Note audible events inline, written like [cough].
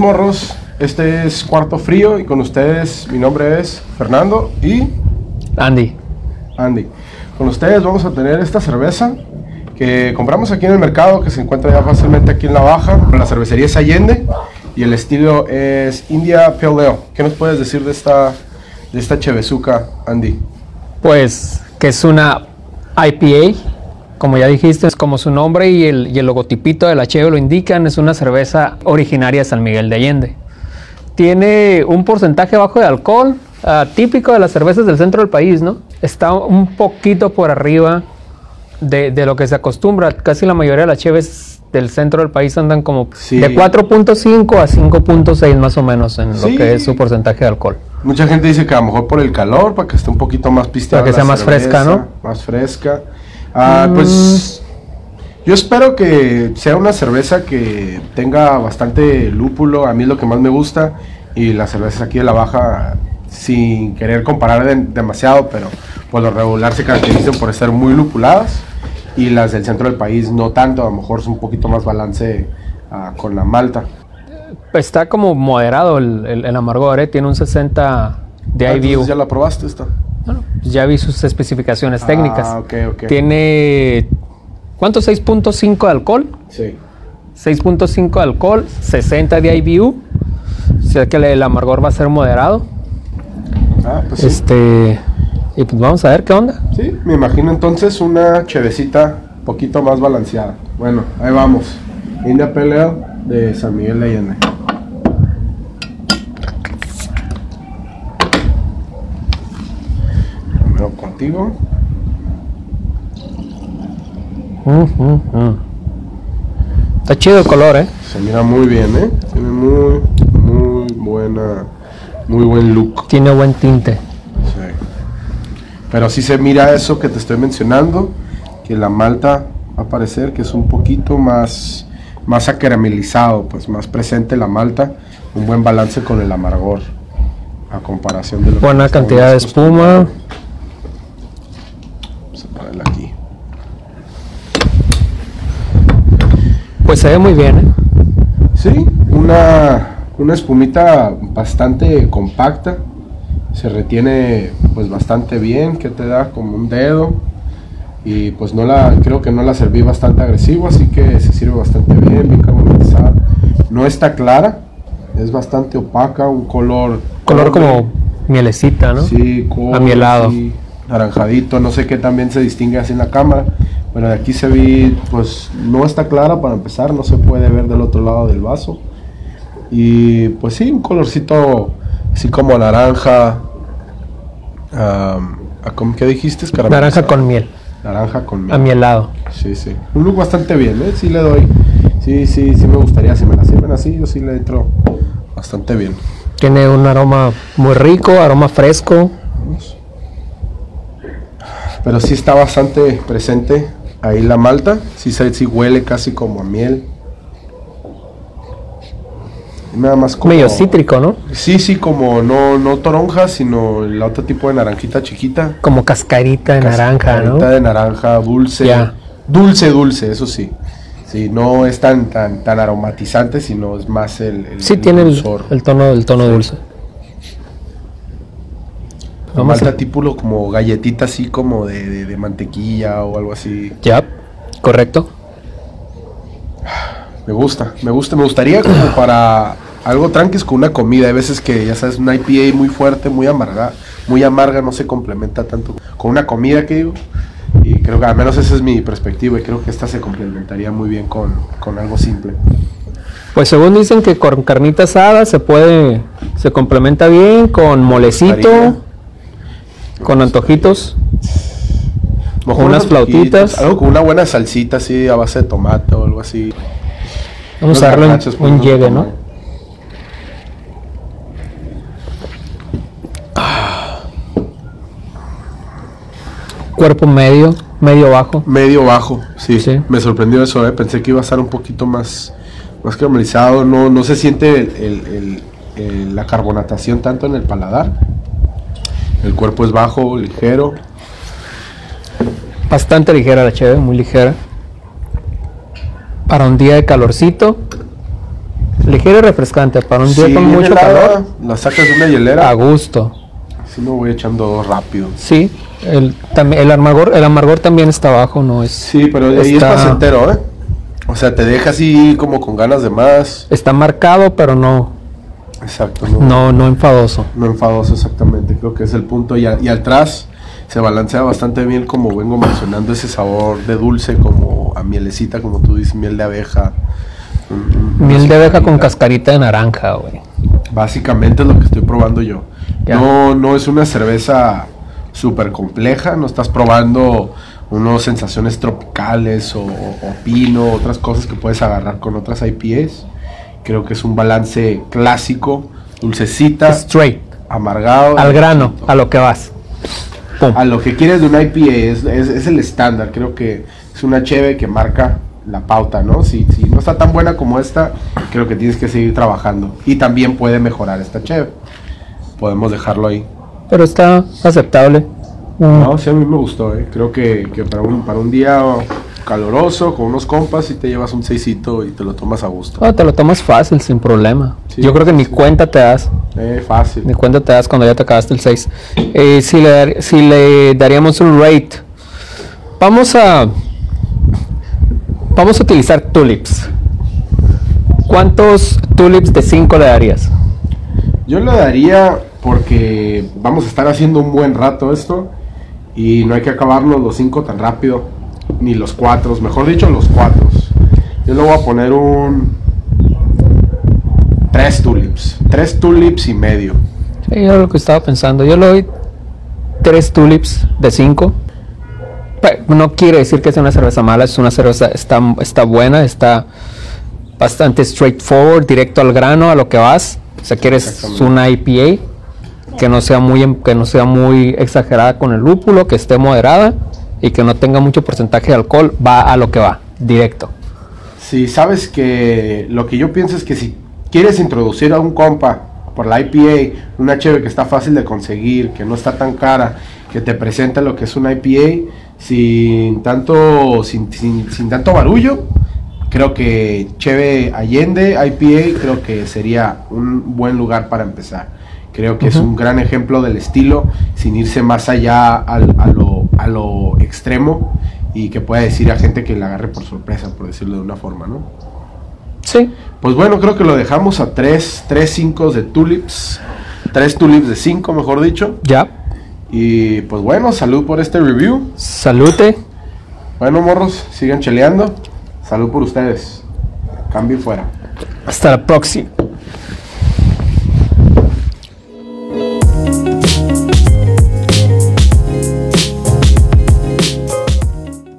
morros? Este es Cuarto Frío y con ustedes mi nombre es Fernando y Andy. Andy. Con ustedes vamos a tener esta cerveza que compramos aquí en el mercado, que se encuentra ya fácilmente aquí en la baja. La cervecería es Allende y el estilo es India Pale Ale. ¿Qué nos puedes decir de esta, de esta Chevezuca, Andy? Pues que es una IPA, como ya dijiste, es como su nombre y el, y el logotipito de la Cheve lo indican, es una cerveza originaria de San Miguel de Allende. Tiene un porcentaje bajo de alcohol, ah, típico de las cervezas del centro del país, ¿no? Está un poquito por arriba de, de lo que se acostumbra. Casi la mayoría de las cheves del centro del país andan como Sí. de 4.5 a 5.6 más o menos en Sí. lo que es su porcentaje de alcohol. Mucha gente dice que a lo mejor por el calor, para que esté un poquito más pisteada. Para que sea más fresca, cerveza, ¿no? Más fresca. Ah, Mm. Pues yo espero que sea una cerveza que tenga bastante lúpulo. A mí es lo que más me gusta. Y las cervezas aquí de la baja, sin querer comparar de- demasiado, pero por lo regular se caracterizan por ser muy lupuladas. Y las del centro del país no tanto, a lo mejor es un poquito más balance ah, con la malta. Está como moderado el, el- el amargor, ¿eh? tiene un 60 de Ah, IBU. ¿Ya la probaste esta? Bueno, pues ya vi sus especificaciones técnicas. Ah, ok, ok. Tiene, ¿cuánto? 6.5 de alcohol. Sí. 6.5 de alcohol, 60 de IBU. O sea que el- el amargor va a ser moderado. Ah, pues sí. Este, y pues vamos a ver qué onda. Sí, me imagino entonces una chevecita poquito más balanceada. Bueno, ahí vamos. India Pelea de San Miguel de Allende. Está chido el color, ¿eh? Se mira muy bien, ¿eh? Tiene muy, muy buena, muy buen look. Tiene buen tinte. Sí. Pero sí se mira eso que te estoy mencionando, que la malta va a parecer que es un poquito más, más acaramelizado, pues más presente la malta, un buen balance con el amargor, a comparación de lo que Buena estamos cantidad de espuma a ponerla aquí. Pues se ve muy bien, ¿eh? Sí, una, una espumita bastante compacta, se retiene pues bastante bien, que te da como un dedo y pues no la, creo que no la serví bastante agresivo, así que se sirve bastante bien, bien. No está clara, es bastante opaca, un color... Color como mielecita, ¿no? Sí, cobre, Amielado. naranjadito, no sé qué también se distingue así en la cámara. Bueno, de aquí se ve, pues no está clara para empezar, no se puede ver del otro lado del vaso. Y pues sí, un colorcito así como naranja. ¿a cómo- ¿Qué dijiste? Naranja con miel, Naranja con miel. amielado. Sí, sí. Un look bastante bien, ¿eh? Sí le doy. Sí, sí, sí me gustaría. Si me la sirven así, yo sí le entro bastante bien. Tiene un aroma muy rico, aroma fresco. Pero sí está bastante presente ahí la malta. Sí, sí huele casi como a miel. Nada más como... Medio cítrico, ¿no? Sí, sí, como no, no toronja, sino el otro tipo de naranjita chiquita. Como cascarita de naranja, ¿no? Cascarita de naranja, dulce. Dulce, dulce, eso sí. Sí, no es tan, tan, tan aromatizante, sino es más el, el- Sí el tiene el tono, el tono dulce. La Vamos malta a- tipo como galletita así como de, de- de mantequilla o algo así. Ya, correcto. [sighs] Me gusta, me gusta, me gustaría como [clears throat] para algo tranquis con una comida. Hay veces que ya sabes, una IPA muy fuerte, muy amarga, muy amarga, no se complementa tanto con una comida que digo. Y creo que al menos esa es mi perspectiva y creo que esta se complementaría muy bien con, con algo simple. Pues según dicen que con carnita asada se puede, se complementa bien con molecito. Con antojitos. Mejor unas flautitas. Algo con una buena salsita así a base de tomate o algo así. Vamos a darle un, pues, un no llegue, ¿no? cómo. Cuerpo medio, medio bajo. Medio bajo, sí. Sí. Me sorprendió eso, ¿eh? pensé que iba a estar un poquito más, más caramelizado. No, no se siente el- el- el- el- la carbonatación tanto en el paladar. El cuerpo es bajo, ligero. Bastante ligera la cheve, muy ligera. Para un día de calorcito, Ligero y refrescante para un día Sí, con mucho helada, calor. La sacas de una hielera. A gusto. Así me voy echando rápido. Sí, el, también, el, amargor, el amargor también está bajo, no es. Sí, pero ahí Está- es placentero, ¿eh? O sea, te deja así como con ganas de más. Está marcado, pero no, Exacto, no, no, no enfadoso. no enfadoso exactamente. Creo que es el punto. Y, a- y atrás se balancea bastante bien, como vengo mencionando, ese sabor de dulce, como a mielecita, como tú dices, miel de abeja. Mm, mm, Miel de abeja con cascarita. cascarita de naranja, güey. Básicamente es lo que estoy probando yo. Ya. No, no es una cerveza súper compleja, no estás probando unas sensaciones tropicales o, o pino, otras cosas que puedes agarrar con otras IPAs. Creo que es un balance clásico, dulcecita, Straight, amargado. al grano, a lo que vas. Pum. A lo que quieres de una IPA es, es- es el estándar. Creo que es una cheve que marca la pauta, ¿no? Si, si no está tan buena como esta, creo que tienes que seguir trabajando. Y también puede mejorar esta cheve. Podemos dejarlo ahí. Pero está aceptable. Mm, No, sí, a mí me gustó, ¿eh? Creo que, que para, un, para un día caloroso, con unos compas, y te llevas un seisito y te lo tomas a gusto. ah, te lo tomas fácil, sin problema. Sí, Yo creo que ni sí. cuenta te das. Eh, fácil. Ni cuenta te das cuando ya te acabaste el 6. Eh, si, le, si le daríamos un rate, vamos a vamos a utilizar tulips. ¿Cuántos tulips de 5 le darías? Yo le daría porque vamos a estar haciendo un buen rato esto y no hay que acabarnos los cinco tan rápido, ni los cuatro, mejor dicho los cuatro. Yo le voy a poner un tres tulips, tres tulips y medio. Sí, yo lo que estaba pensando. Yo le doy 3 tulips de 5. No quiere decir que sea una cerveza mala, es una cerveza, está, está buena, está bastante straightforward, directo al grano, a lo que vas. O sea, quieres una IPA que no sea muy em- que no sea muy exagerada con el lúpulo, que esté moderada y que no tenga mucho porcentaje de alcohol, va a lo que va, directo. Si sabes que lo que yo pienso es que si quieres introducir a un compa por la IPA, una cheve que está fácil de conseguir, que no está tan cara, que te presenta lo que es una IPA sin tanto sin, sin- sin tanto barullo, creo que cheve Allende IPA creo que sería un buen lugar para empezar. Creo que es un gran ejemplo del estilo, sin irse más allá al- a, lo, a lo extremo y que pueda decir a gente que la agarre por sorpresa, por decirlo de una forma, ¿no? Sí. Pues bueno, creo que lo dejamos a 3, 3 5 de tulips, 3 tulips de 5, mejor dicho. Ya. Y pues bueno, salud por este review. Salute. Bueno, morros, sigan cheleando. Salud por ustedes. Cambio y fuera. Hasta la próxima.